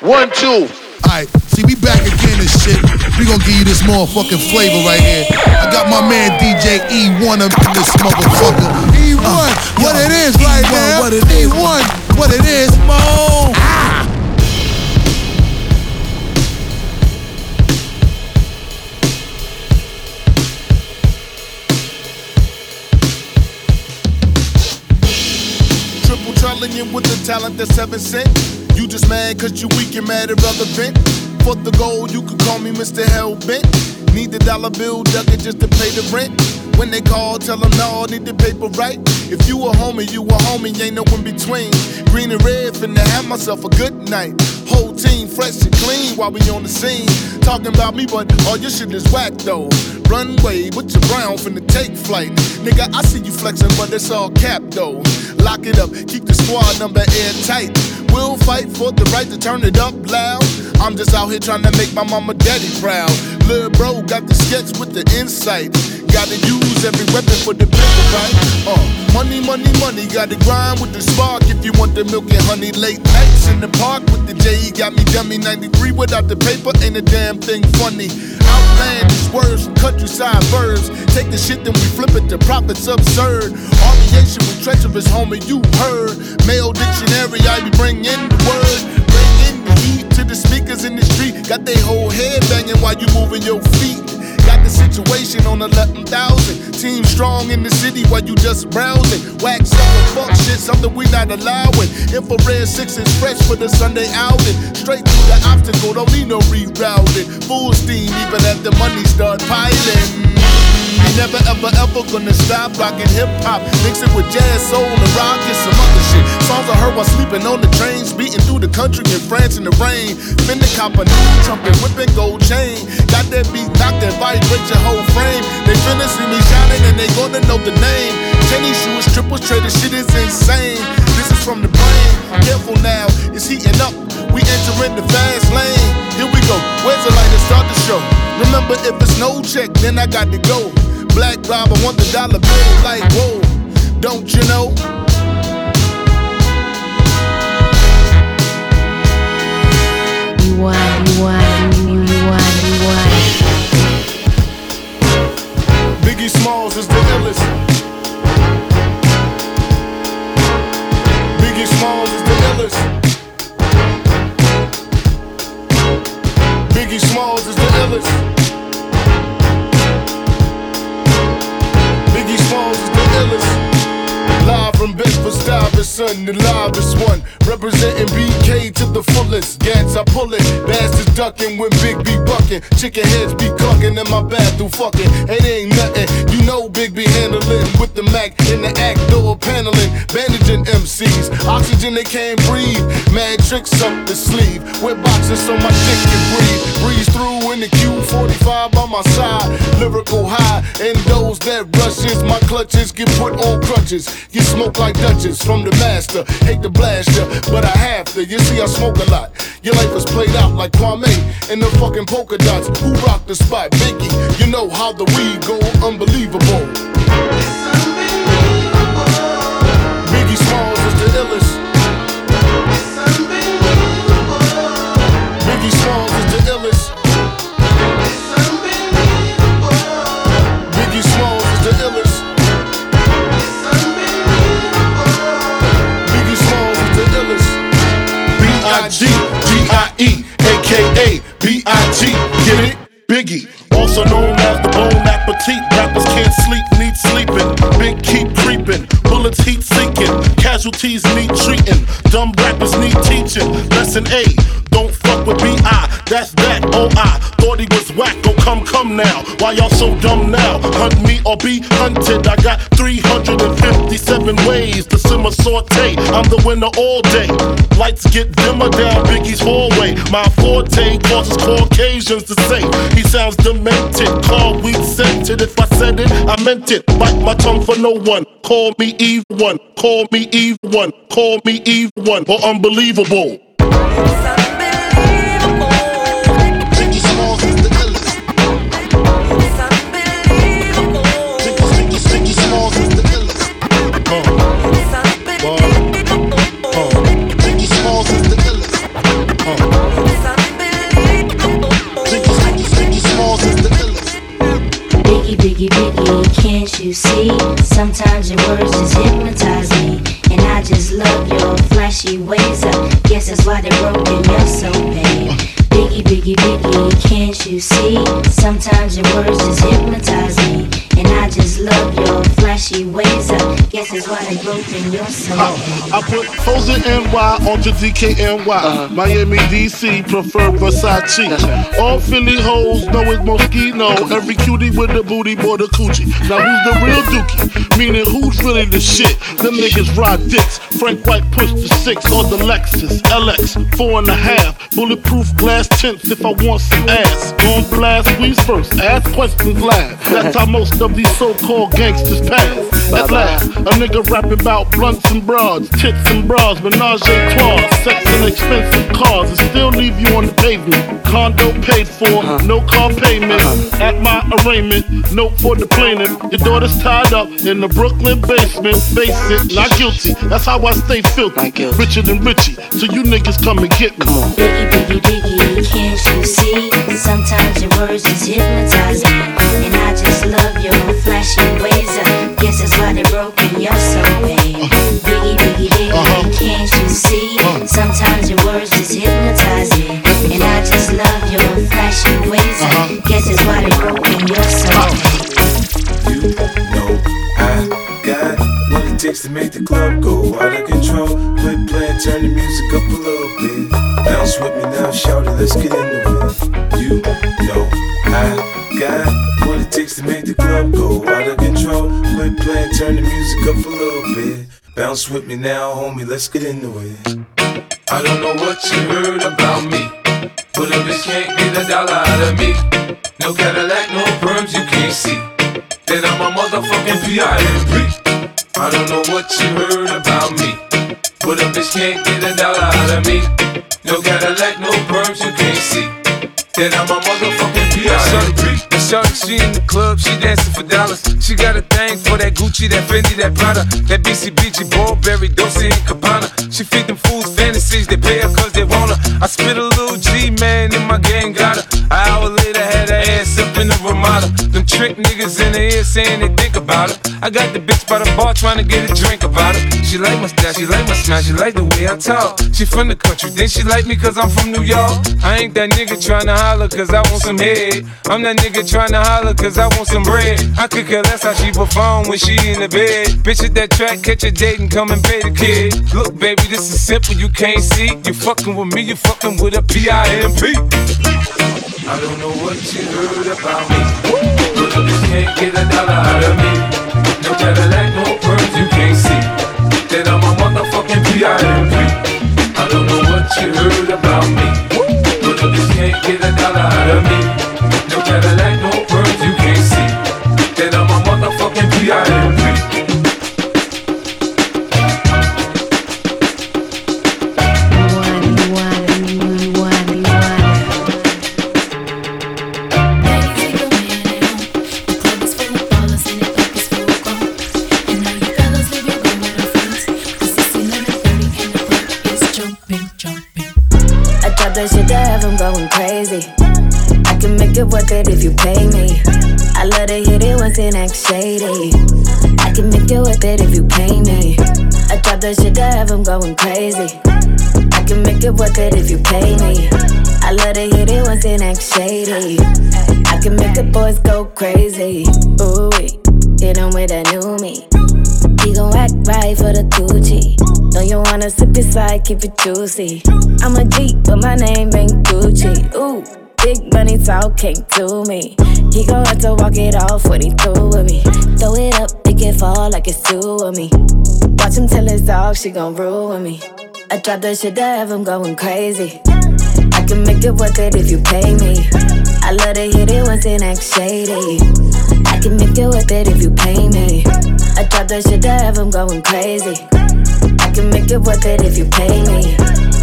One, two. Alright, see, we back again and shit. We gonna give you this motherfucking flavor right here. I got my man DJ E1 up in this motherfucker. E1, uh, what yo, it is E1, right now. What it is. E1, what it is. Mo. Ah. Triple trolling you with the talent that's seven cent. You just mad cause you weak and mad irrelevant. For the goal, you could call me Mr. Hellbent. Need the dollar bill ducket just to pay the rent. When they call, tell them no, need the paper right. If you a homie, you a homie, ain't no in between. Green and red, finna have myself a good night. Whole team fresh and clean while we on the scene. Talking about me, but all your shit is whack though. Runway with your brown finna take flight. Nigga, I see you flexing, but it's all cap though. Lock it up, keep the squad number airtight. We'll fight for the right to turn it up loud. I'm just out here trying to make my mama daddy proud. Lil' bro got the sketch with the insight. Gotta use every weapon for the paper, right? Uh, money, money, money. Gotta grind with the spark if you want the milk and honey. Late nights in the park with the J. Got me dummy 93 without the paper. Ain't a damn thing funny. Outlandish words from countryside verbs. Take the shit, then we flip it to profits absurd. Aviation with treacherous, homie, you heard. Male dictionary, I be bringing the word. Bringing the heat to the speakers in the street. Got they whole head banging while you moving your feet. Got the situation on 11,000. Team strong in the city while you just browsing. Wax up and fuck shit, something we not allowing. Infrared sixes fresh for the Sunday outing. Straight through the obstacle, don't need no rerouting. Full steam, even at the money start piling. Never ever ever gonna stop rocking hip hop. Mix it with jazz, soul, and rock and some other shit. Songs I heard while sleeping on the trains, beating through the country in France in the rain. Finna cop a new trumpet, whipping gold chain. Got that beat, knock that vibrate your whole frame. They finna see me shining and they gonna know the name. Tennis shoes, triples, trader, shit is insane. This is from the brain. Careful now, it's heating up. We entering the fast lane. Here we go. Where's the light to start the show? Remember, if it's no check, then I got to go. Black Rob, I want the dollar bill. Like, whoa, don't you know? Rewind, rewind, rewind, rewind. Biggie Smalls is the illest. Biggie Smalls is the illest. Biggie Smalls is Stuyvesant, the loudest one. Representing BK to the fullest. Gats, I pull it. Bastards ducking when Big B bucking. Chicken heads be cucking in my bathroom fucking. It ain't nothing. You know Big B handling with the Mac in the act door paneling. Bandaging MCs. Oxygen they can't breathe. Mad tricks up the sleeve. Wear boxes so my dick can breathe. Breeze through in the Q45 by my side. Lyrical high. And those that rushes, my clutches get put on crutches. You smoke like Duchess from the master. Hate the blaster, but I have to. You see, I smoke a lot. Your life is played out like Kwame and the fucking polka dots. Who rock the spot? Biggie. You know how the weed go unbelievable. Biggie Smalls is the illest. Biggie Smalls is the illest. Biggie Smalls is the illest. Biggie Smalls is the illest. B-I-G-G-I-E, Biggie, also known as the Bone Appetit. Rappers can't sleep, need sleeping. Big keep creeping, bullets heat seeking. Casualties need treating. Dumb rappers need teaching. Lesson A, don't fuck with B.I. That's that, oh I thought he was whack. Come, come now. Why y'all so dumb now? Hunt me or be hunted. I got 357 ways to simmer saute. I'm the winner all day. Lights get dimmer down Biggie's hallway. My forte causes Caucasians to say he sounds demented. Call weed scented. If I said it, I meant it. Bite my tongue for no one. Call me Eve one. Call me Eve one. Call me Eve one. Or unbelievable. you get me, can't you see? Sometimes your words just hypnotize me, and I just love your flashy ways. I guess that's why they're broken, you're so bad. Biggie, biggie, biggie, can't you see? Sometimes your words just hypnotize me. And I just love your flashy ways. I guess that's why they broke in your soul. Uh, I put hoes in NY onto DKNY. Uh-huh. Miami, DC, prefer Versace. Right. All Philly hoes know it's Moschino. Every cutie with the booty, boy, the coochie. Now who's the real dookie? Meaning who's really the shit? Them niggas ride dicks. Frank White pushed the six on the Lexus LX, four and a half. Bulletproof glass tints if I want some ass. Gon' blast squeeze first, ask questions last. That's how most of these so-called gangsters pass. At last, a nigga rapping about blunts and broads, tits and bras, menage a trois, sex and expensive cars, and still leave you on the pavement. Condo paid for, uh-huh. no car payment. Uh-huh. At my arraignment, note for the plaintiff. Your daughter's tied up in the Brooklyn basement. Face it, not guilty. That's how I stay filthy. Richer than Richie, so you niggas come and get me. Come on. Biggie, biggie, biggie, can't you see? Sometimes your words just hypnotize me. And I just love your flashy ways. I guess that's why they broke in your soul, babe. Biggie, biggie, biggie, uh-huh. can't you see? Uh-huh. Sometimes your words just hypnotize me. And I just love your flashy ways. Uh-huh. Guess that's why they broke in your soul. You know I got what it takes to make the club go out of control. Quit playing, turn the music up a little bit. Bounce with me now, shout it, let's get into it. You know I got what it takes to make the club go out of control. Quit playing, turn the music up a little bit. Bounce with me now, homie, let's get into it. I don't know what you heard about me. But a bitch can't get a dollar out of me. No Cadillac, no perms, you can't see. Then I'm a motherfucking P.I.M.P. I don't know what you heard about me. But a bitch can't get a dollar out of me. No Cadillac, no perms, you can't see. Then I'm a motherfucking P.I.M.P. Shorty, she in the club, she dancing for dollars. She got a thing for that Gucci, that Fendi, that Prada, that BCBG, Burberry, Dolce and Gabbana. She feed them fools fantasies, they pay her cause they want her. I spit a little G, man, in my gang got her. Trick niggas in the ear saying they think about it. I got the bitch by the bar trying to get a drink about it. She like my style, she like my smile, she like the way I talk. She from the country, then she like me cause I'm from New York. I ain't that nigga trying to holler cause I want some head. I'm that nigga trying to holler cause I want some bread. I could care less how she perform when she in the bed. Bitch at that track, catch a date and come and pay the kid. Look, baby, this is simple, you can't see. You fucking with me, you fucking with a P-I-M-P. I don't know what you heard about me. But bitch can't get a dollar out of me. No Cadillac, no pearls, you can't see. Then I'm a motherfucking P-I-M-P. Shady. I can make you with it if you pay me. I drop that shit to have them going crazy. I can make it worth it if you pay me. I love to hit it once and act shady. I can make the boys go crazy. Ooh, hit them with that new me. He gon' act right for the Gucci. Know you wanna sip inside, keep it juicy. I'm a G, but my name ain't Gucci. Ooh. Big money talking to me. He gon' have to walk it off when he through with me. Throw it up, it fall like it's two of me. Watch him tell his dog she gon' ruin me. I drop that shit to have him going crazy. I can make it worth it if you pay me. I love to hit it once and act shady. I can make it worth it if you pay me. I drop that shit to have him going crazy. I can make it worth it if you pay me.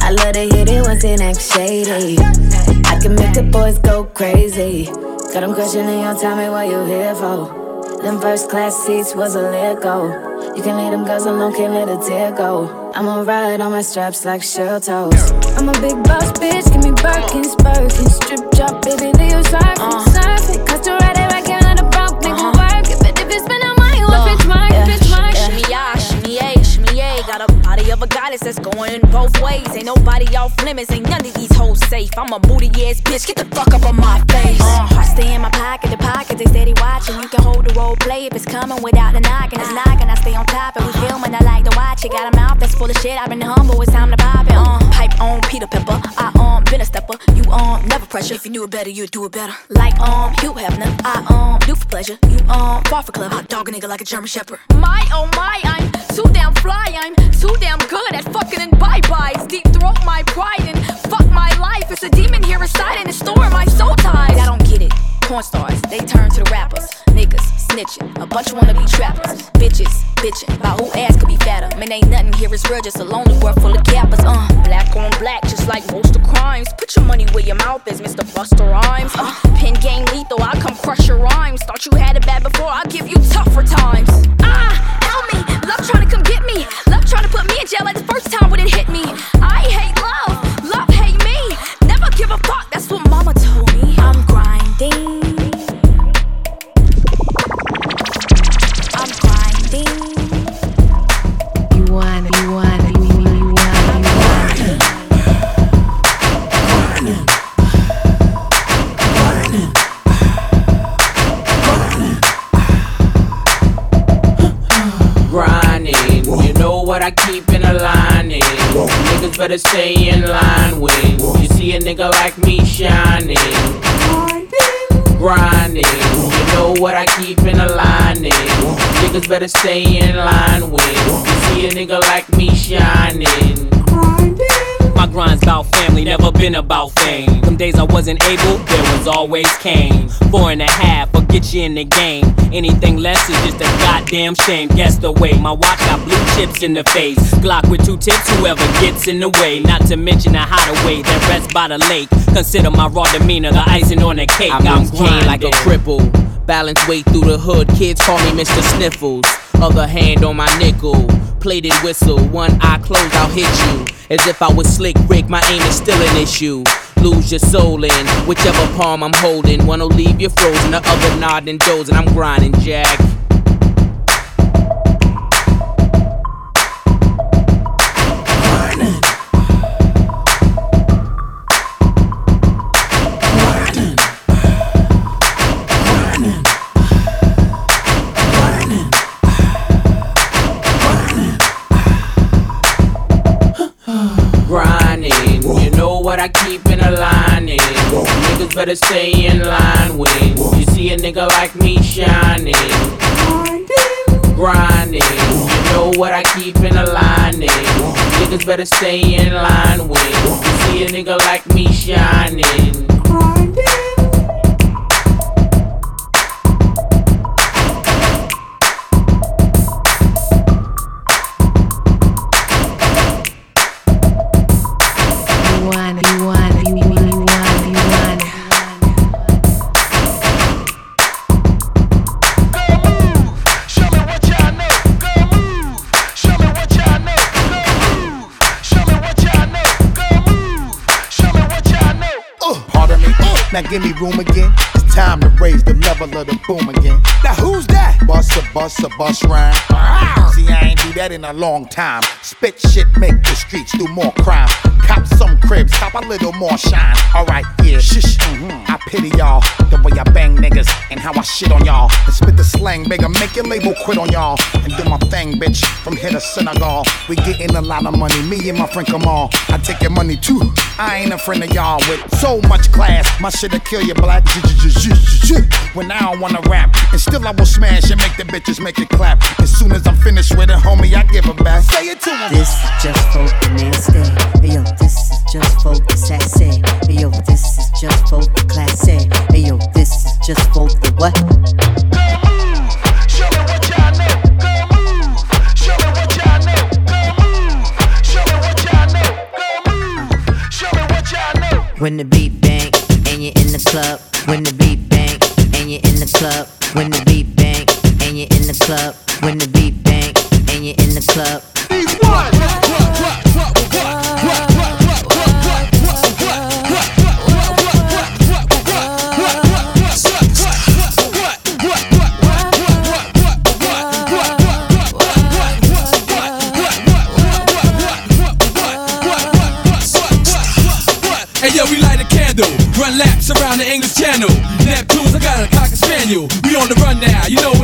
I love to hit it once and act shady. I can make the boys go crazy. Got them questioning you, tell me what you here for. Them first class seats was a let go. You can leave them girls alone, can't let a tear go. I'ma ride on my straps like shell toes. I'm a big boss bitch, give me Birkins, Birkins, strip drop, baby, leave your surfing, uh. surfing. Cause to ride it like you're not a broke nigga uh-huh. work. But if you spend all money of a goddess that's going in both ways. Ain't nobody off limits, ain't none of these hoes safe. I'm a moody ass bitch, get the fuck up on my face. Uh, I stay in my pocket, the pockets they steady watching. You can hold the role play if it's coming without the knocking. It's knocking, I stay on top and we filming. I like to watch it. Got a mouth that's full of shit. I've been humble, it's time to pop it. Uh, pipe on Peter Pepper, I um been a stepper. You um never pressure. If you knew it better, you'd do it better. Like um Hugh Hefner, I um do for pleasure. You um far for clever. I dog a nigga like a German Shepherd. My oh my, I'm too damn fly. I'm too damn good at fucking and bye byes. Deep throat my pride and fuck my life. It's a demon here inside and it's storing my soul ties. I don't get it. Porn stars, they turn to the rappers. Niggas snitching, a bunch wanna be trappers. Bitches bitching about who ass could be fatter. Man, ain't nothing here is real, just a lonely world full of cappers. Uh, black on black, just like most of crimes. Put your money where your mouth is, Mr. Busta Rhymes. Uh, pin game lethal, I come crush your rhymes. Thought you had it bad before, I'll give you tougher times. Ah, help me, trying to Better stay in line when you see a nigga like me shining. Grinding. You know what I keep in a lining. Niggas better stay in line with. you see a nigga like me shining. Grind's about family, never been about fame. Them days I wasn't able, there was always Kane. Four and a half, will get you in the game. Anything less is just a goddamn shame. Guess the way my watch got blue chips in the face. Glock with two tips, whoever gets in the way. Not to mention the hideaway that rests by the lake. Consider my raw demeanor the icing on the cake. I'm, I'm I'm like a cripple. Balance weight through the hood, kids call me Mr. Sniffles. Other hand on my nickel, plated whistle. One eye closed, I'll hit you. As if I was slick Rick, my aim is still an issue. Lose your soul in whichever palm I'm holding. One'll leave you frozen, the other nodding dozing. I'm grinding, Jack. What I keep in a lining. Niggas better stay in line when you see a nigga like me shining. Grinding. You know what I keep in a lining. Niggas better stay in line when you see a nigga like me shining. You give me room again. It's time to raise the level of the boom again. Now who's that? Bust a bust a bust rhyme. I ain't do that in a long time. Spit shit, make the streets do more crime. Cop some cribs, cop a little more shine. Alright, yeah, shush. mhm. I pity y'all, the way I bang niggas and how I shit on y'all. And spit the slang, bigger, make your label quit on y'all. And do my thing, bitch, from here to Senegal. We getting a lot of money, me and my friend Kamal. I take your money too. I ain't a friend of y'all with so much class. My shit'll kill you black. When I don't wanna rap, and still I will smash and make the bitches make it clap. As soon as I'm finished with it, homie, I give it back. Say it to 'em. This is just for the eh? nasty. Hey yo, this is just for the sassy. Hey yo, this is just for the classy. Eh? Hey yo, this is just for the what? Moves. Show me what y'all know. No move. Show me what y'all know. No move. Show me what y'all know. No move. Show me what y'all know. When the beat bang and you're in the club. When the beat bang and you're in the club. When the beat bang and you're in the club. When the beat bang when you're in the club. Hey yo, we light a candle, run laps around the English Channel. Neptunes, I got a cocker spaniel. We on the run now, you know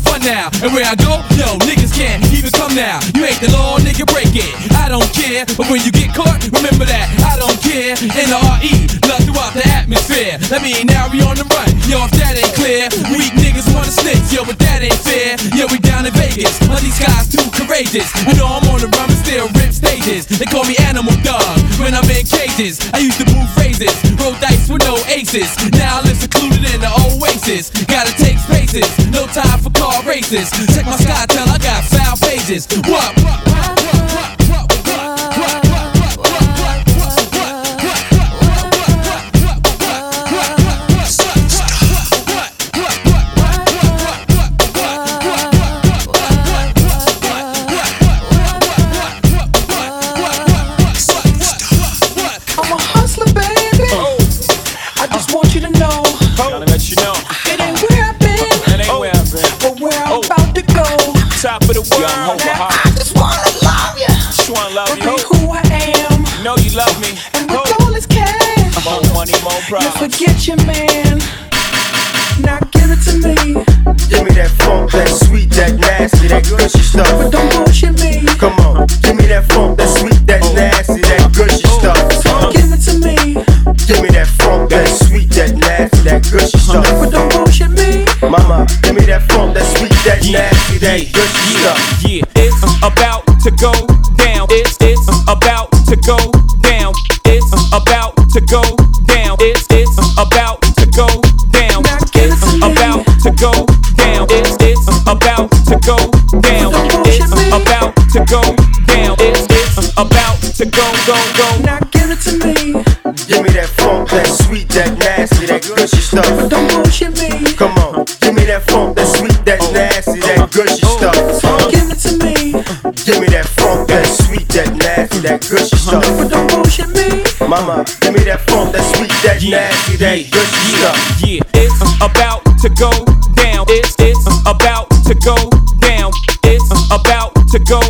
fun now. And where I go, yo, niggas can't even come now. You ain't the law, nigga, break it. I don't care, but when you get caught, remember that I don't care. N R E, love throughout the atmosphere. That mean now we on the run. Yo, if that ain't clear, weak niggas wanna snitch. Yo, but that ain't fair. Yo, we down in Vegas, but these guys too courageous. You know I'm on the run, but still rip stages. They call me Animal Dog when I'm in cages. I used to move phrases, roll dice with no aces. Now I live secluded in the oasis. Gotta take spaces, no time for car races. Check my sky, tell I got foul pages. What, More money, more You forget your man. Now give it to me. Give me that funk, that sweet, that nasty, that gushy stuff. But stuff. don't bullshit me. Come on, give me that funk, that sweet, that oh. nasty, that gushy oh. stuff. Give it to me. Give me that funk, that sweet, that nasty, that gushy stuff. But don't bullshit me. Mama, give me that funk, that sweet, that nasty, that gushy stuff. Yeah, it's about to go down. It's it's about to go down. It's about to go go go go. Now give it to me. Give me that funk, that sweet, that nasty, that gushy stuff. Don't bullshit me. Come on, give me that funk, that sweet, that nasty, that gushy stuff. Give it to me. Give me that funk, that sweet, that nasty, that gushy stuff. But don't bullshit me. Mama, give me that funk, that sweet, that nasty, that gushy stuff. Yeah, it's about to go down. It's it's about to go down. It's about to go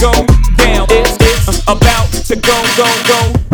go down. It's it's about to go go go.